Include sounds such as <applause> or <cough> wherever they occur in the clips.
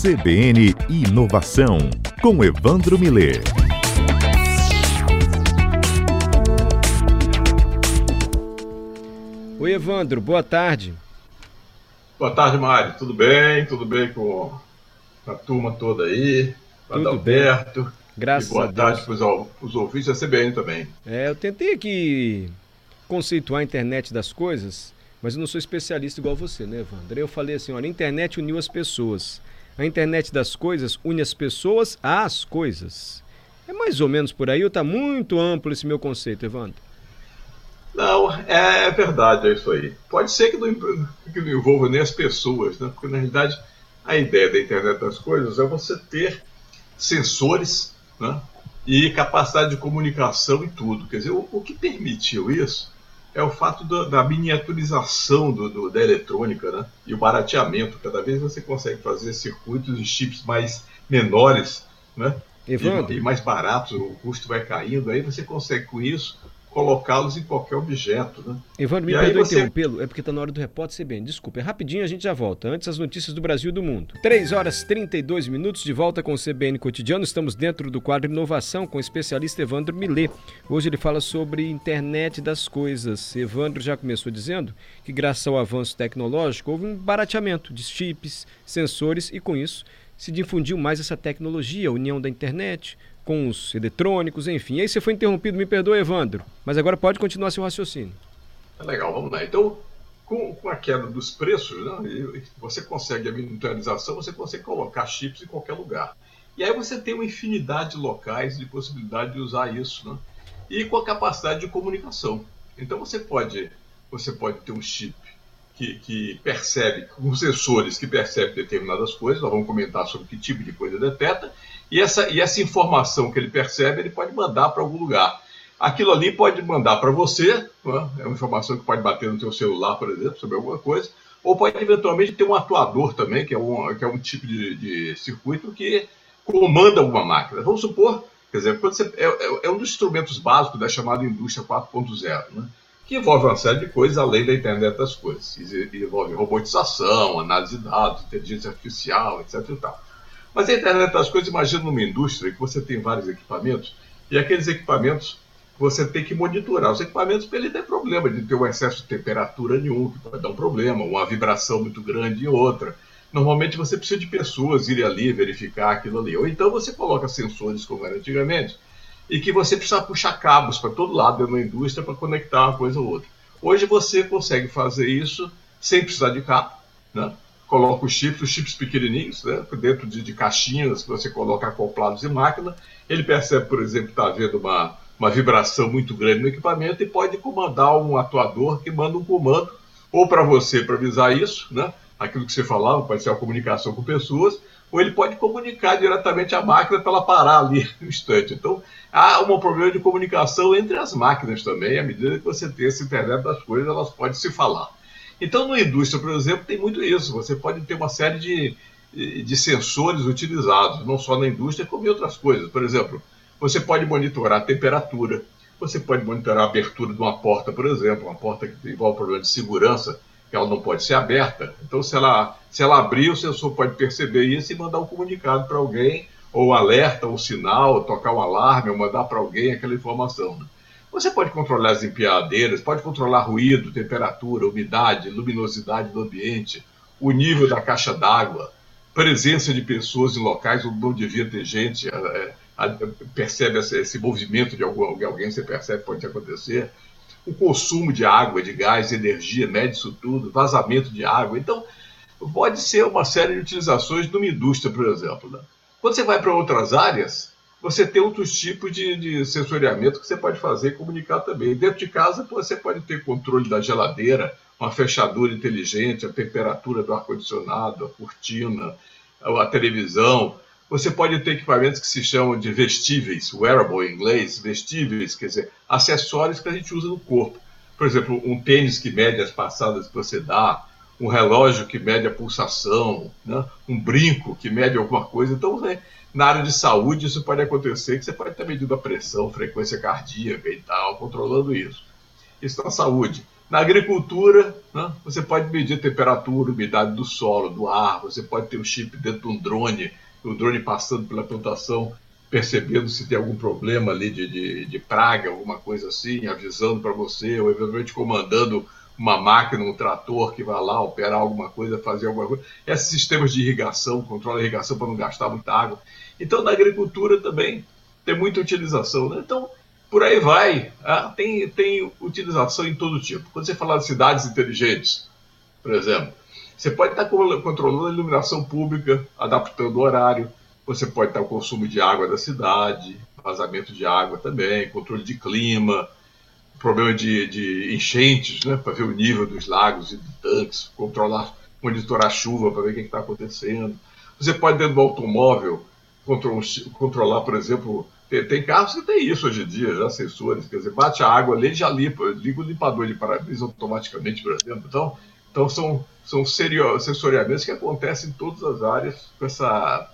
CBN Inovação, com Evandro Miller. Oi, Evandro, boa tarde. Boa tarde, Mário. Tudo bem? Tudo bem com a turma toda aí? Tudo Adalberto. bem. Graças e boa a tarde Deus. para os ouvintes da CBN também. É, eu tentei aqui conceituar a internet das coisas, mas eu não sou especialista igual você, né, Evandro? Eu falei assim, olha, a internet uniu as pessoas. A internet das coisas une as pessoas às coisas. É mais ou menos por aí ou está muito amplo esse meu conceito, Evandro? Não, é verdade, é isso aí. Pode ser que não, que não envolva nem as pessoas, né? Porque na realidade a ideia da internet das coisas é você ter sensores né? e capacidade de comunicação e tudo. Quer dizer, o, o que permitiu isso é o fato do, da miniaturização do, do, da eletrônica né? e o barateamento. Cada vez você consegue fazer circuitos e chips mais menores né? E, e mais baratos, o custo vai caindo. Aí você consegue com isso colocá-los em qualquer objeto. Né? Evandro, me perdoe você- interrompê-lo, é porque está na hora do repórter CBN. Desculpa, é rapidinho a gente já volta. Antes as notícias do Brasil e do mundo. 3 horas 32 minutos de volta com o CBN Cotidiano. Estamos dentro do quadro Inovação com o especialista Evandro Millet. Hoje ele fala sobre internet das coisas. Evandro já começou dizendo que graças ao avanço tecnológico houve um barateamento de chips, sensores e com isso se difundiu mais essa tecnologia, a união da internet com os eletrônicos, enfim. E aí você foi interrompido, me perdoe, Evandro. Mas agora pode continuar seu raciocínio. Tá legal, vamos lá. Então, com, com a queda dos preços, né, você consegue a miniaturização, você consegue colocar chips em qualquer lugar. E aí você tem uma infinidade de locais de possibilidade de usar isso, né? E com a capacidade de comunicação. Então você pode, você pode ter um chip que, que percebe, com sensores que percebem determinadas coisas, nós vamos comentar sobre que tipo de coisa detecta, e essa, e essa informação que ele percebe, ele pode mandar para algum lugar. Aquilo ali pode mandar para você, né? é uma informação que pode bater no teu celular, por exemplo, sobre alguma coisa, ou pode eventualmente ter um atuador também, que é um, que é um tipo de, de circuito que comanda alguma máquina. Vamos supor, quer dizer, você, é, é- é um dos instrumentos básicos da chamada indústria 4.0, né? que envolve uma série de coisas além da internet das coisas. Envolve robotização, análise de dados, inteligência artificial, etc. E tal. Mas a internet das coisas, imagina numa indústria que você tem vários equipamentos, e aqueles equipamentos você tem que monitorar. Os equipamentos, para ele ter problema de ter um excesso de temperatura nenhum, que pode dar um problema, uma vibração muito grande em outra. Normalmente você precisa de pessoas irem ali verificar aquilo ali. Ou então você coloca sensores, como era antigamente, e que você precisa puxar cabos para todo lado dentro da indústria para conectar uma coisa ou outra. Hoje você consegue fazer isso sem precisar de cabo, né? Coloca os chips, os chips pequenininhos, né? dentro de, de caixinhas que você coloca acoplados em máquina. Ele percebe, por exemplo, que está havendo uma, uma vibração muito grande no equipamento e pode comandar um atuador que manda um comando ou para você para avisar isso, né? Aquilo que você falava, pode ser a comunicação com pessoas, ou ele pode comunicar diretamente à máquina para ela parar ali no <laughs> instante. Então, há um problema de comunicação entre as máquinas também, à medida que você tem essa internet das coisas, elas podem se falar. Então, na indústria, por exemplo, tem muito isso. Você pode ter uma série de, de sensores utilizados, não só na indústria, como em outras coisas. Por exemplo, você pode monitorar a temperatura, você pode monitorar a abertura de uma porta, por exemplo, uma porta que envolve problema de segurança, que ela não pode ser aberta. Então, se ela, se ela abrir, o sensor pode perceber isso e mandar um comunicado para alguém, ou alerta, ou sinal, tocar um alarme, ou mandar para alguém aquela informação. né? Você pode controlar as empilhadeiras, pode controlar ruído, temperatura, umidade, luminosidade do ambiente, o nível da caixa d'água, presença de pessoas em locais onde não devia ter gente, é, é, percebe esse, esse movimento de algum, alguém, você percebe pode acontecer, o consumo de água, de gás, de energia, mede isso tudo, vazamento de água. Então, pode ser uma série de utilizações numa indústria, por exemplo. Né? Quando você vai para outras áreas, você tem outros tipos de, de sensoriamento que você pode fazer e comunicar também. Dentro de casa, você pode ter controle da geladeira, uma fechadura inteligente, a temperatura do ar-condicionado, a cortina, a televisão. Você pode ter equipamentos que se chamam de vestíveis, wearable em inglês, vestíveis, quer dizer, acessórios que a gente usa no corpo. Por exemplo, um tênis que mede as passadas que você dá, um relógio que mede a pulsação, né? um brinco que mede alguma coisa. Então, né, na área de saúde, isso pode acontecer, que você pode estar medindo a pressão, frequência cardíaca e tal, controlando isso. Isso na saúde. Na agricultura, né, você pode medir temperatura, umidade do solo, do ar, você pode ter um chip dentro de um drone, o drone passando pela plantação, percebendo se tem algum problema ali de, de, de praga, alguma coisa assim, avisando para você, ou eventualmente comandando uma máquina, um trator que vai lá operar alguma coisa, fazer alguma coisa. Esses sistemas de irrigação, controla a irrigação para não gastar muita água. Então, na agricultura também tem muita utilização. Né? Então, por aí vai. Ah, tem, tem utilização em todo tipo. Quando você fala de cidades inteligentes, por exemplo, você pode estar controlando a iluminação pública, adaptando o horário, você pode estar o consumo de água da cidade, vazamento de água também, controle de clima, problema de, de enchentes, né, para ver o nível dos lagos e de tanques, controlar, monitorar a chuva para ver o que está acontecendo. Você pode, dentro do automóvel, controlar, por exemplo, tem, tem, carros que tem isso hoje em dia, já sensores, quer dizer, bate a água ali já limpa, liga o limpador de para-brisa automaticamente, por exemplo. Então, então são, são sensoriamentos que acontecem em todas as áreas com essa,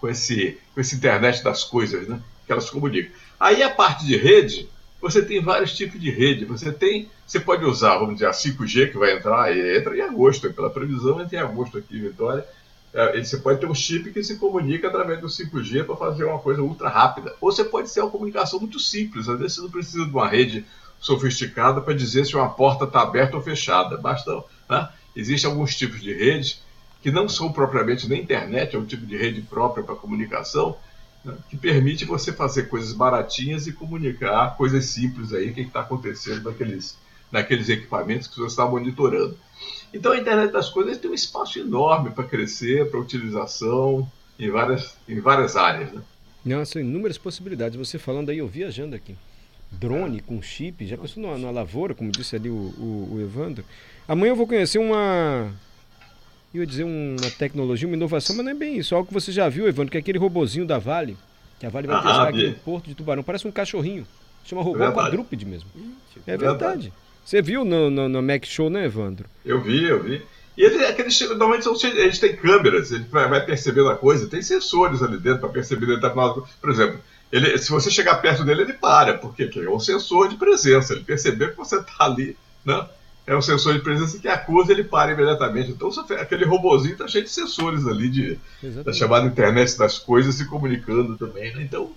com esse, com internet das coisas, né? Que elas comunicam. Aí a parte de rede, você tem vários tipos de rede. Você tem, você pode usar, vamos dizer, a 5G que vai entrar, entra em agosto, pela previsão entra em agosto aqui em Vitória é, você pode ter um chip que se comunica através do 5G para fazer uma coisa ultra rápida. Ou você pode ter uma comunicação muito simples. Às vezes você não precisa de uma rede sofisticada para dizer se uma porta está aberta ou fechada. Basta. Né? Existem alguns tipos de redes que não são propriamente nem internet, é um tipo de rede própria para comunicação? Que permite você fazer coisas baratinhas e comunicar coisas simples aí, o que está acontecendo naqueles, naqueles equipamentos que você está monitorando. Então a internet das coisas tem um espaço enorme para crescer, para utilização em várias, em várias áreas. Né? São inúmeras possibilidades. Você falando aí, eu viajando aqui. Drone com chip, já pensou numa, numa lavoura, como disse ali o, o, o, Evandro? Amanhã eu vou conhecer uma. Eu ia dizer uma tecnologia, uma inovação, mas não é bem isso. Algo que você já viu, Evandro, que é aquele robozinho da Vale, que a Vale vai ah, testar aqui no Porto de Tubarão. Parece um cachorrinho. Chama robô é quadrúpede mesmo. É verdade. verdade. Você viu no, no, no Mac Show, né, Evandro? Eu vi, eu vi. E ele, aqueles, normalmente são, eles têm câmeras, ele vai, vai percebendo a coisa, tem sensores ali dentro para perceber determinado. Por exemplo, ele, se você chegar perto dele, ele para, porque é um sensor de presença. Ele perceber que você está ali, né? É um sensor de presença que acusa, ele para imediatamente. Então, aquele robozinho está cheio de sensores ali, de, da chamada internet das coisas se comunicando também. Né? Então,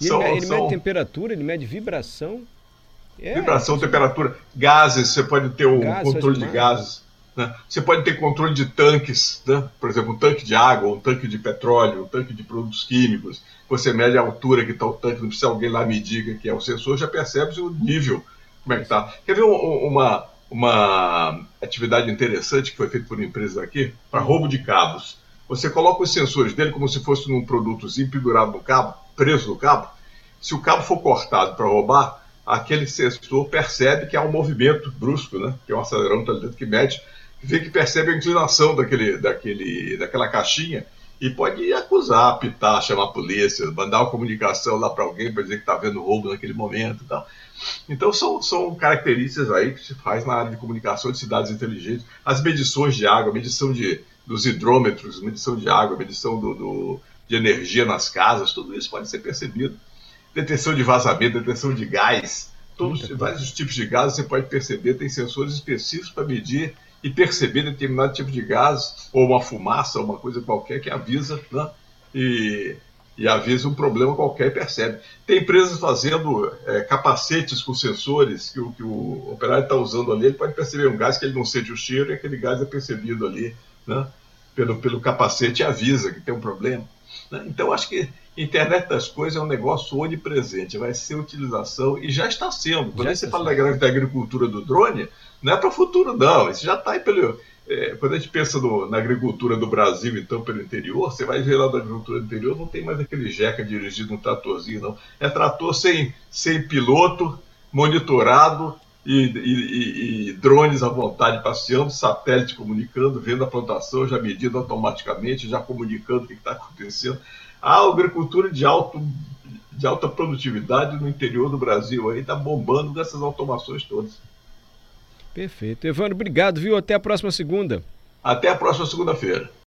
e são, ele, ele são... mede temperatura, ele mede vibração. É, Vibração, temperatura, gases, você pode ter o controle de gases. Né? Você pode ter controle de tanques, né? por exemplo, um tanque de água, um tanque de petróleo, um tanque de produtos químicos. Você mede a altura que está o tanque, não precisa alguém lá medir que é o sensor, já percebe o nível, como é que está. Quer ver uma, uma atividade interessante que foi feita por uma empresa aqui, para roubo de cabos. Você coloca os sensores dele como se fosse num produtozinho pendurado no cabo, preso no cabo. Se o cabo for cortado para roubar, aquele sensor percebe que há um movimento brusco, né? que é um acelerômetro ali dentro que mede, vê que percebe a inclinação daquele, daquele, daquela caixinha e pode acusar, apitar, chamar a polícia, mandar uma comunicação lá para alguém para dizer que está vendo roubo naquele momento e tal. Então são, são características aí que se faz na área de comunicação de cidades inteligentes. As medições de água, medição de, dos hidrômetros, medição de água, medição do, do, de energia nas casas, tudo isso pode ser percebido deteção de vazamento, deteção de gás, todos vários tipos de gás você pode perceber, tem sensores específicos para medir e perceber determinado tipo de gás, ou uma fumaça, ou uma coisa qualquer que avisa, né? E, e avisa um problema qualquer e percebe. Tem empresas fazendo é, capacetes com sensores que o, que o operário está usando ali, ele pode perceber um gás que ele não sente o cheiro e aquele gás é percebido ali, né? Pelo, pelo capacete e avisa que tem um problema. Né? Então, acho que internet das coisas é um negócio onipresente, vai ser utilização e já está sendo. Quando já você fala da, da agricultura do drone, não é para o futuro, não. Isso já está aí pelo. É, quando a gente pensa no, na agricultura do Brasil, então, pelo interior, você vai ver lá da agricultura do interior, não tem mais aquele jeca dirigido um tratorzinho, não. É trator sem, sem piloto, monitorado e, e, e, drones à vontade passeando, satélite comunicando, vendo a plantação, já medindo automaticamente, já comunicando o que está acontecendo a agricultura de, alto, de alta produtividade no interior do Brasil aí está bombando dessas automações todas. Perfeito. Evandro, obrigado, viu? Até a próxima segunda. Até a próxima segunda-feira.